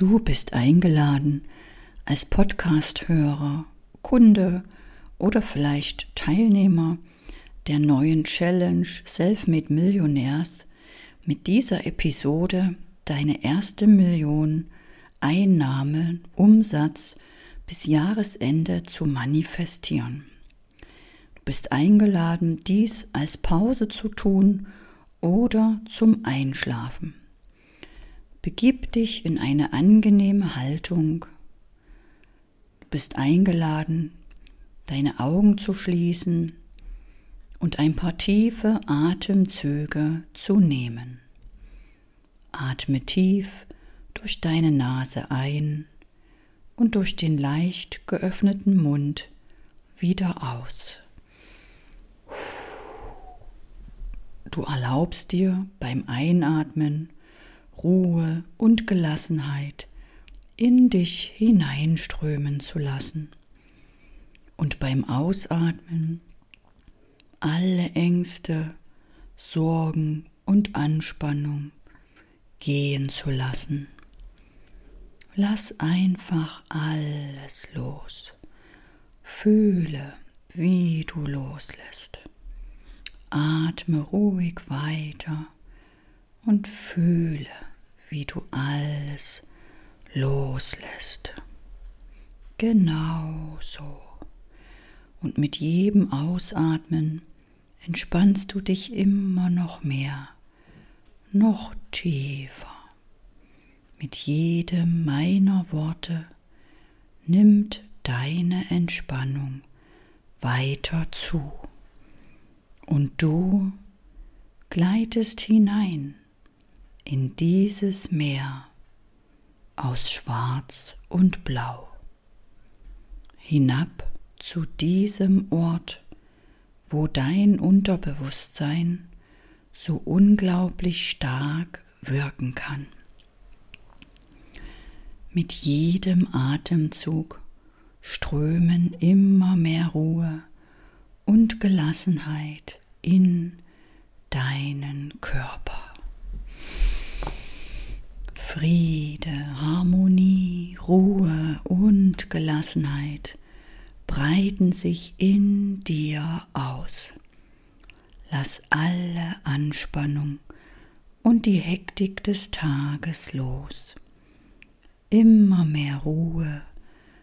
Du bist eingeladen, als Podcast-Hörer, Kunde oder vielleicht Teilnehmer der neuen Challenge Selfmade Millionärs mit dieser Episode deine erste Million Einnahme, Umsatz bis Jahresende zu manifestieren. Du bist eingeladen, dies als Pause zu tun oder zum Einschlafen. Begib dich in eine angenehme Haltung. Du bist eingeladen, deine Augen zu schließen und ein paar tiefe Atemzüge zu nehmen. Atme tief durch deine Nase ein und durch den leicht geöffneten Mund wieder aus. Du erlaubst dir beim Einatmen Ruhe und Gelassenheit in dich hineinströmen zu lassen und beim Ausatmen alle Ängste, Sorgen und Anspannung gehen zu lassen. Lass einfach alles los. Fühle, wie du loslässt. Atme ruhig weiter und fühle, wie du alles loslässt. Genau so. Und mit jedem Ausatmen entspannst du dich immer noch mehr, noch tiefer. Mit jedem meiner Worte nimmt deine Entspannung weiter zu. Und du gleitest hinein in dieses Meer aus Schwarz und Blau, hinab zu diesem Ort, wo dein Unterbewusstsein so unglaublich stark wirken kann. Mit jedem Atemzug strömen immer mehr Ruhe und Gelassenheit in deinen Körper. Friede, Harmonie, Ruhe und Gelassenheit breiten sich in dir aus. Lass alle Anspannung und die Hektik des Tages los. Immer mehr Ruhe,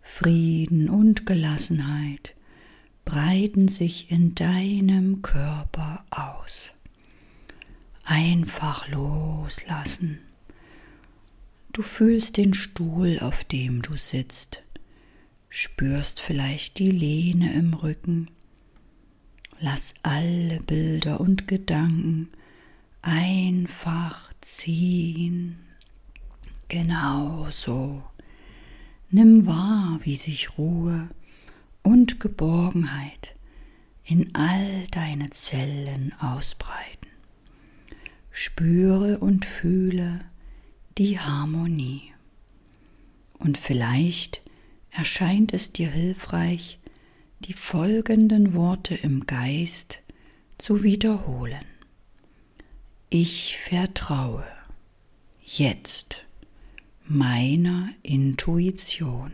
Frieden und Gelassenheit breiten sich in deinem Körper aus. Einfach loslassen Du fühlst den Stuhl, auf dem du sitzt, spürst vielleicht die Lehne im Rücken. Lass alle Bilder und Gedanken einfach ziehen. Genau so. Nimm wahr, wie sich Ruhe und Geborgenheit in all deine Zellen ausbreiten. Spüre und fühle, die Harmonie. Und vielleicht erscheint es dir hilfreich, die folgenden Worte im Geist zu wiederholen. Ich vertraue jetzt meiner Intuition.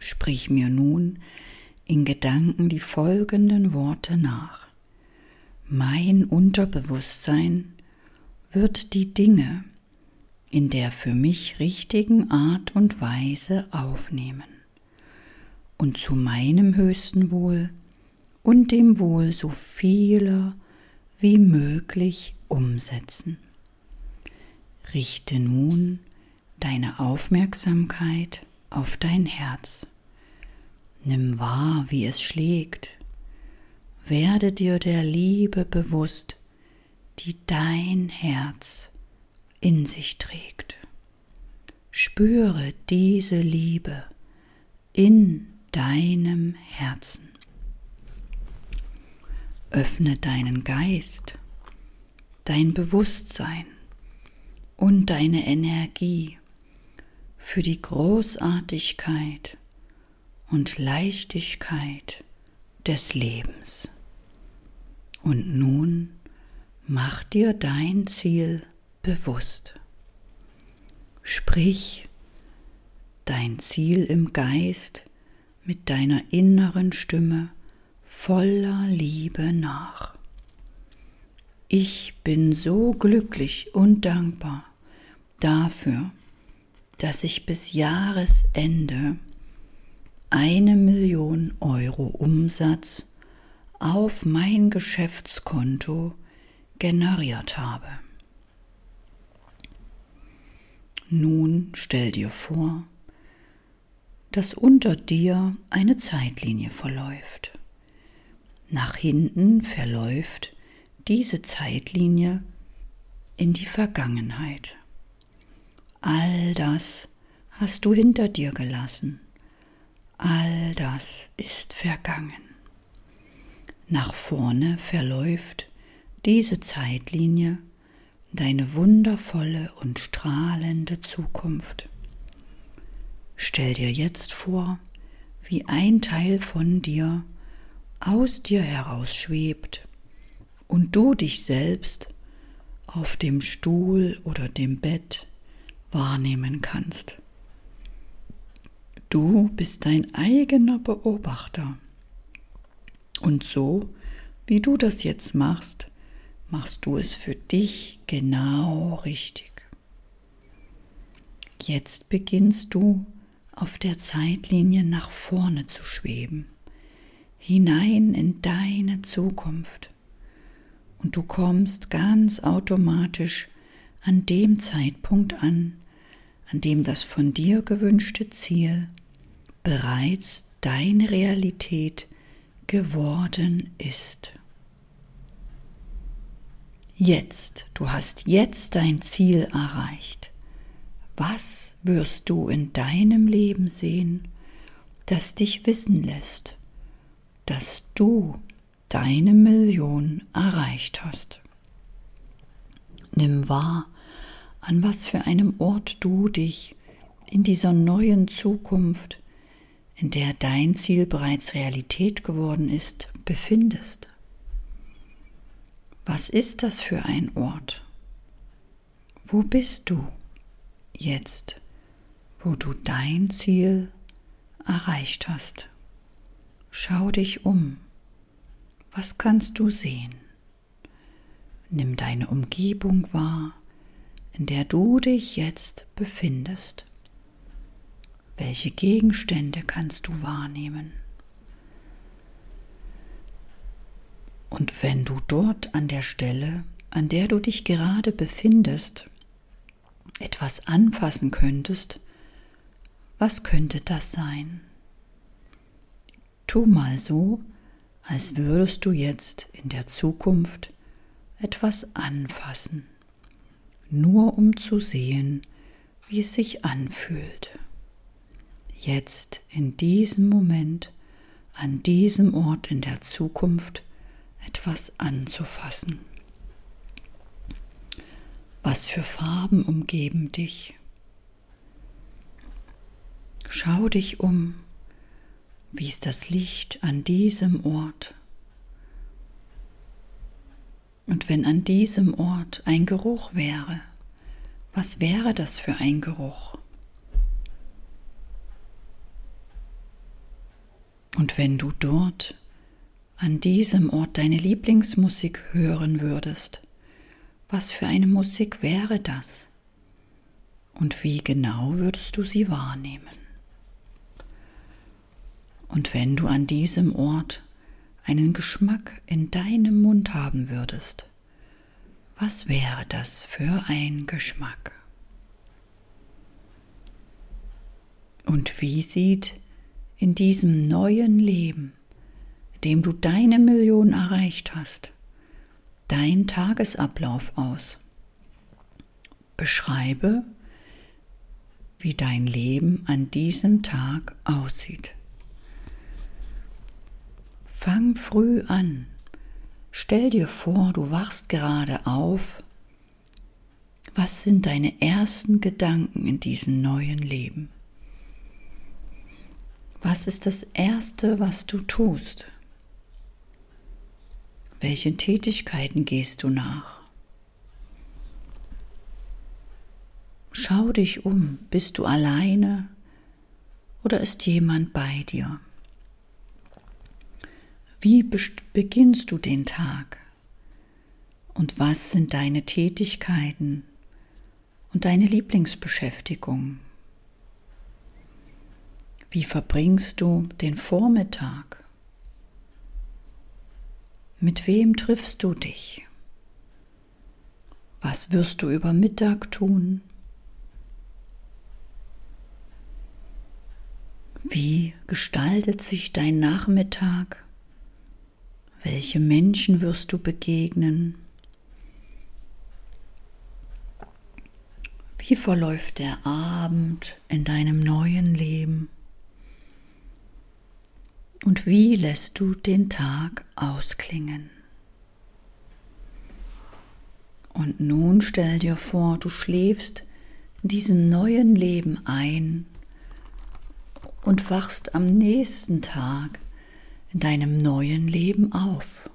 Sprich mir nun in Gedanken die folgenden Worte nach. Mein Unterbewusstsein wird die Dinge in der für mich richtigen Art und Weise aufnehmen und zu meinem höchsten Wohl und dem Wohl so vieler wie möglich umsetzen. Richte nun deine Aufmerksamkeit auf dein Herz. Nimm wahr, wie es schlägt. Werde dir der Liebe bewusst, die dein Herz in sich trägt. Spüre diese Liebe in deinem Herzen. Öffne deinen Geist, dein Bewusstsein und deine Energie für die Großartigkeit und Leichtigkeit des Lebens. Und nun Mach dir dein Ziel bewusst. Sprich dein Ziel im Geist mit deiner inneren Stimme voller Liebe nach. Ich bin so glücklich und dankbar dafür, dass ich bis Jahresende eine Million Euro Umsatz auf mein Geschäftskonto generiert habe. Nun stell dir vor, dass unter dir eine Zeitlinie verläuft. Nach hinten verläuft diese Zeitlinie in die Vergangenheit. All das hast du hinter dir gelassen. All das ist vergangen. Nach vorne verläuft diese Zeitlinie deine wundervolle und strahlende Zukunft. Stell dir jetzt vor, wie ein Teil von dir aus dir heraus schwebt und du dich selbst auf dem Stuhl oder dem Bett wahrnehmen kannst. Du bist dein eigener Beobachter. Und so, wie du das jetzt machst, machst du es für dich genau richtig. Jetzt beginnst du auf der Zeitlinie nach vorne zu schweben, hinein in deine Zukunft. Und du kommst ganz automatisch an dem Zeitpunkt an, an dem das von dir gewünschte Ziel bereits deine Realität geworden ist. Jetzt, du hast jetzt dein Ziel erreicht. Was wirst du in deinem Leben sehen, das dich wissen lässt, dass du deine Million erreicht hast? Nimm wahr, an was für einem Ort du dich in dieser neuen Zukunft, in der dein Ziel bereits Realität geworden ist, befindest. Was ist das für ein Ort? Wo bist du jetzt, wo du dein Ziel erreicht hast? Schau dich um. Was kannst du sehen? Nimm deine Umgebung wahr in der du dich jetzt befindest. Welche Gegenstände kannst du wahrnehmen? Und wenn du dort an der Stelle, an der du dich gerade befindest, etwas anfassen könntest, was könnte das sein? Tu mal so, als würdest du jetzt in der Zukunft etwas anfassen nur um zu sehen, wie es sich anfühlt. Jetzt in diesem Moment, an diesem Ort in der Zukunft etwas anzufassen. Was für Farben umgeben dich? Schau dich um, wie ist das Licht an diesem Ort? Und wenn an diesem Ort ein Geruch wäre, was wäre das für ein Geruch? Und wenn du dort an diesem Ort deine Lieblingsmusik hören würdest, was für eine Musik wäre das? Und wie genau würdest du sie wahrnehmen? Und wenn du an diesem Ort einen Geschmack in deinem Mund haben würdest, was wäre das für ein Geschmack? Und wie sieht in diesem neuen Leben, dem du deine Million erreicht hast, dein Tagesablauf aus? Beschreibe, wie dein Leben an diesem Tag aussieht. Fang früh an. Stell dir vor, du wachst gerade auf. Was sind deine ersten Gedanken in diesem neuen Leben? Was ist das Erste, was du tust? Welchen Tätigkeiten gehst du nach? Schau dich um, bist du alleine oder ist jemand bei dir? Wie beginnst du den Tag? Und was sind deine Tätigkeiten und deine Lieblingsbeschäftigung? Wie verbringst du den Vormittag? Mit wem triffst du dich? Was wirst du über Mittag tun? Wie gestaltet sich dein Nachmittag? Welche Menschen wirst du begegnen? Wie verläuft der Abend in deinem neuen Leben? Und wie lässt du den Tag ausklingen? Und nun stell dir vor, du schläfst in diesem neuen Leben ein und wachst am nächsten Tag in deinem neuen Leben auf.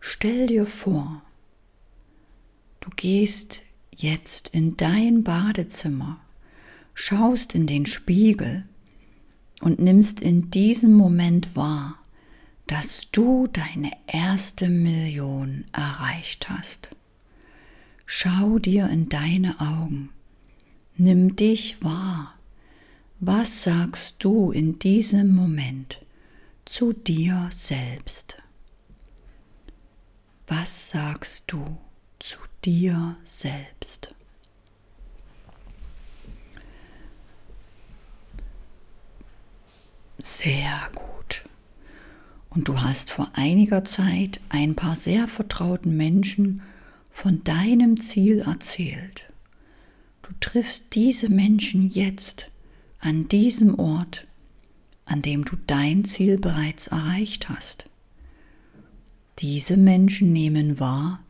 Stell dir vor, du gehst jetzt in dein Badezimmer, schaust in den Spiegel und nimmst in diesem Moment wahr, dass du deine erste Million erreicht hast. Schau dir in deine Augen, nimm dich wahr. Was sagst du in diesem Moment? zu dir selbst. Was sagst du zu dir selbst? Sehr gut. Und du hast vor einiger Zeit ein paar sehr vertrauten Menschen von deinem Ziel erzählt. Du triffst diese Menschen jetzt an diesem Ort an dem du dein Ziel bereits erreicht hast. Diese Menschen nehmen wahr,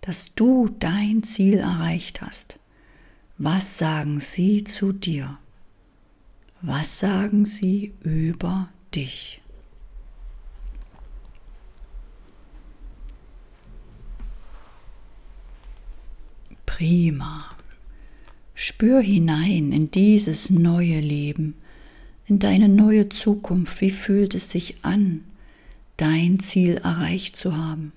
dass du dein Ziel erreicht hast. Was sagen sie zu dir? Was sagen sie über dich? Prima. Spür hinein in dieses neue Leben, in deine neue Zukunft. Wie fühlt es sich an, dein Ziel erreicht zu haben?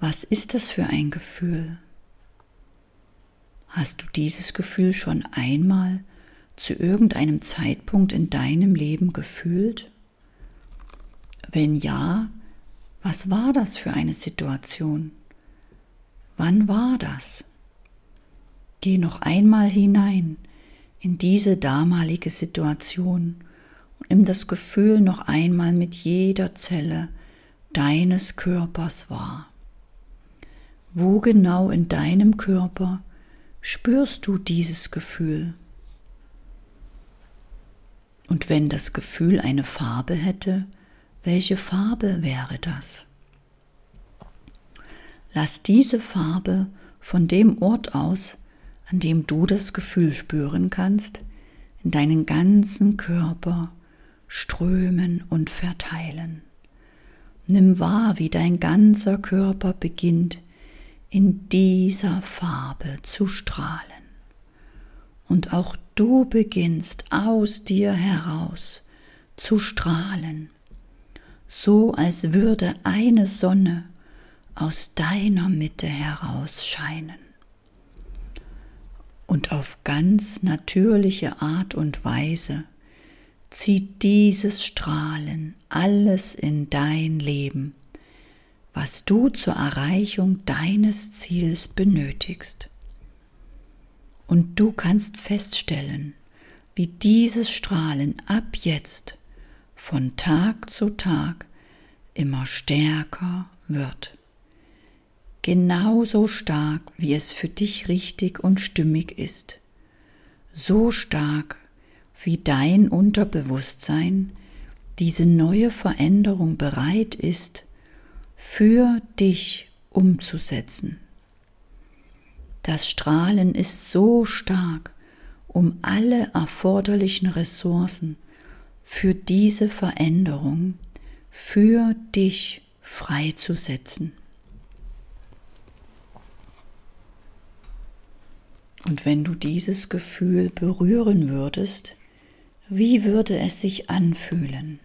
Was ist das für ein Gefühl? Hast du dieses Gefühl schon einmal zu irgendeinem Zeitpunkt in deinem Leben gefühlt? Wenn ja, was war das für eine Situation? Wann war das? Geh noch einmal hinein in diese damalige Situation und nimm das Gefühl noch einmal mit jeder Zelle deines Körpers wahr. Wo genau in deinem Körper spürst du dieses Gefühl? Und wenn das Gefühl eine Farbe hätte, welche Farbe wäre das? Lass diese Farbe von dem Ort aus an dem du das Gefühl spüren kannst, in deinen ganzen Körper strömen und verteilen. Nimm wahr, wie dein ganzer Körper beginnt, in dieser Farbe zu strahlen. Und auch du beginnst aus dir heraus zu strahlen, so als würde eine Sonne aus deiner Mitte heraus scheinen und auf ganz natürliche Art und Weise zieht dieses Strahlen alles in dein Leben, was du zur Erreichung deines Ziels benötigst. Und du kannst feststellen, wie dieses Strahlen ab jetzt von Tag zu Tag immer stärker wird genauso stark, wie es für dich richtig und stimmig ist. So stark, wie dein Unterbewusstsein diese neue Veränderung bereit ist, für dich umzusetzen. Das Strahlen ist so stark, um alle erforderlichen Ressourcen für diese Veränderung für dich freizusetzen. Und wenn du dieses Gefühl berühren würdest, wie würde es sich anfühlen?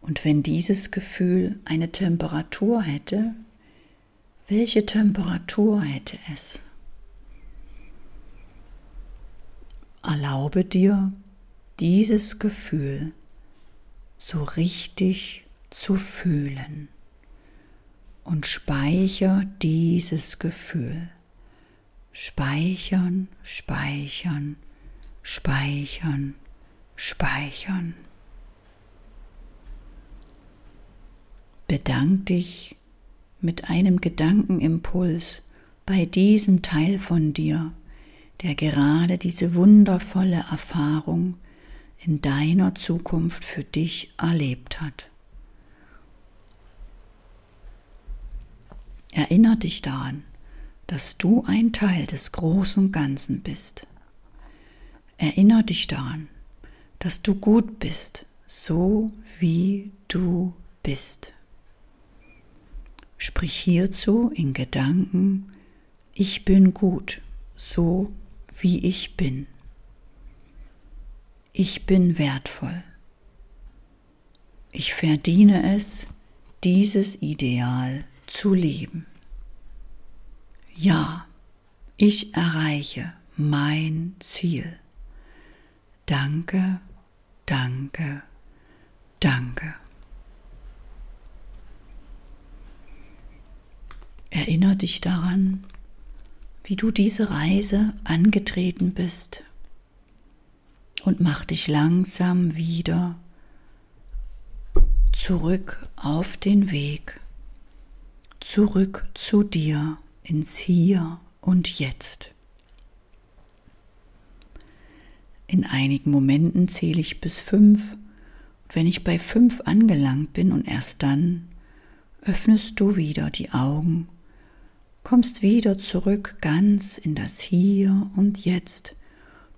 Und wenn dieses Gefühl eine Temperatur hätte, welche Temperatur hätte es? Erlaube dir, dieses Gefühl so richtig zu fühlen und speicher dieses Gefühl. Speichern, speichern, speichern, speichern. Bedank dich mit einem Gedankenimpuls bei diesem Teil von dir, der gerade diese wundervolle Erfahrung in deiner Zukunft für dich erlebt hat. Erinner dich daran, dass du ein Teil des großen Ganzen bist. Erinner dich daran, dass du gut bist, so wie du bist. Sprich hierzu in Gedanken, ich bin gut, so wie ich bin. Ich bin wertvoll. Ich verdiene es, dieses Ideal zu leben. Ja, ich erreiche mein Ziel. Danke, danke, danke. Erinner dich daran, wie du diese Reise angetreten bist und mach dich langsam wieder zurück auf den Weg, zurück zu dir ins Hier und Jetzt. In einigen Momenten zähle ich bis fünf. Wenn ich bei fünf angelangt bin und erst dann, öffnest du wieder die Augen, kommst wieder zurück ganz in das Hier und Jetzt,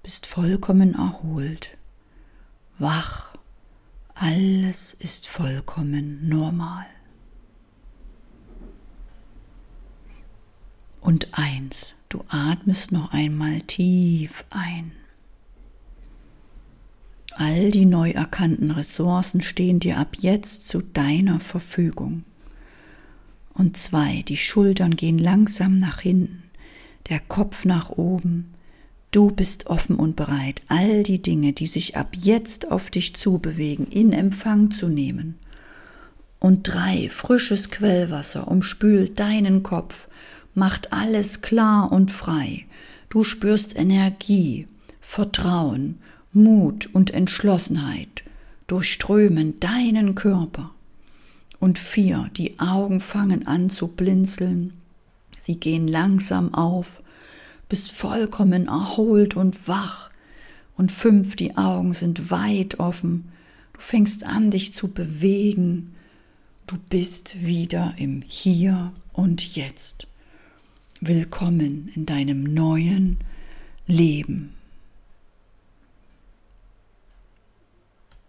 bist vollkommen erholt, wach, alles ist vollkommen normal. Und eins, du atmest noch einmal tief ein. All die neu erkannten Ressourcen stehen dir ab jetzt zu deiner Verfügung. Und zwei, die Schultern gehen langsam nach hinten, der Kopf nach oben. Du bist offen und bereit, all die Dinge, die sich ab jetzt auf dich zubewegen, in Empfang zu nehmen. Und drei, frisches Quellwasser umspült deinen Kopf, macht alles klar und frei. Du spürst Energie, Vertrauen, Mut und Entschlossenheit durchströmen deinen Körper. Und vier, die Augen fangen an zu blinzeln, sie gehen langsam auf, bist vollkommen erholt und wach. Und fünf, die Augen sind weit offen, du fängst an, dich zu bewegen, du bist wieder im Hier und Jetzt. Willkommen in deinem neuen Leben.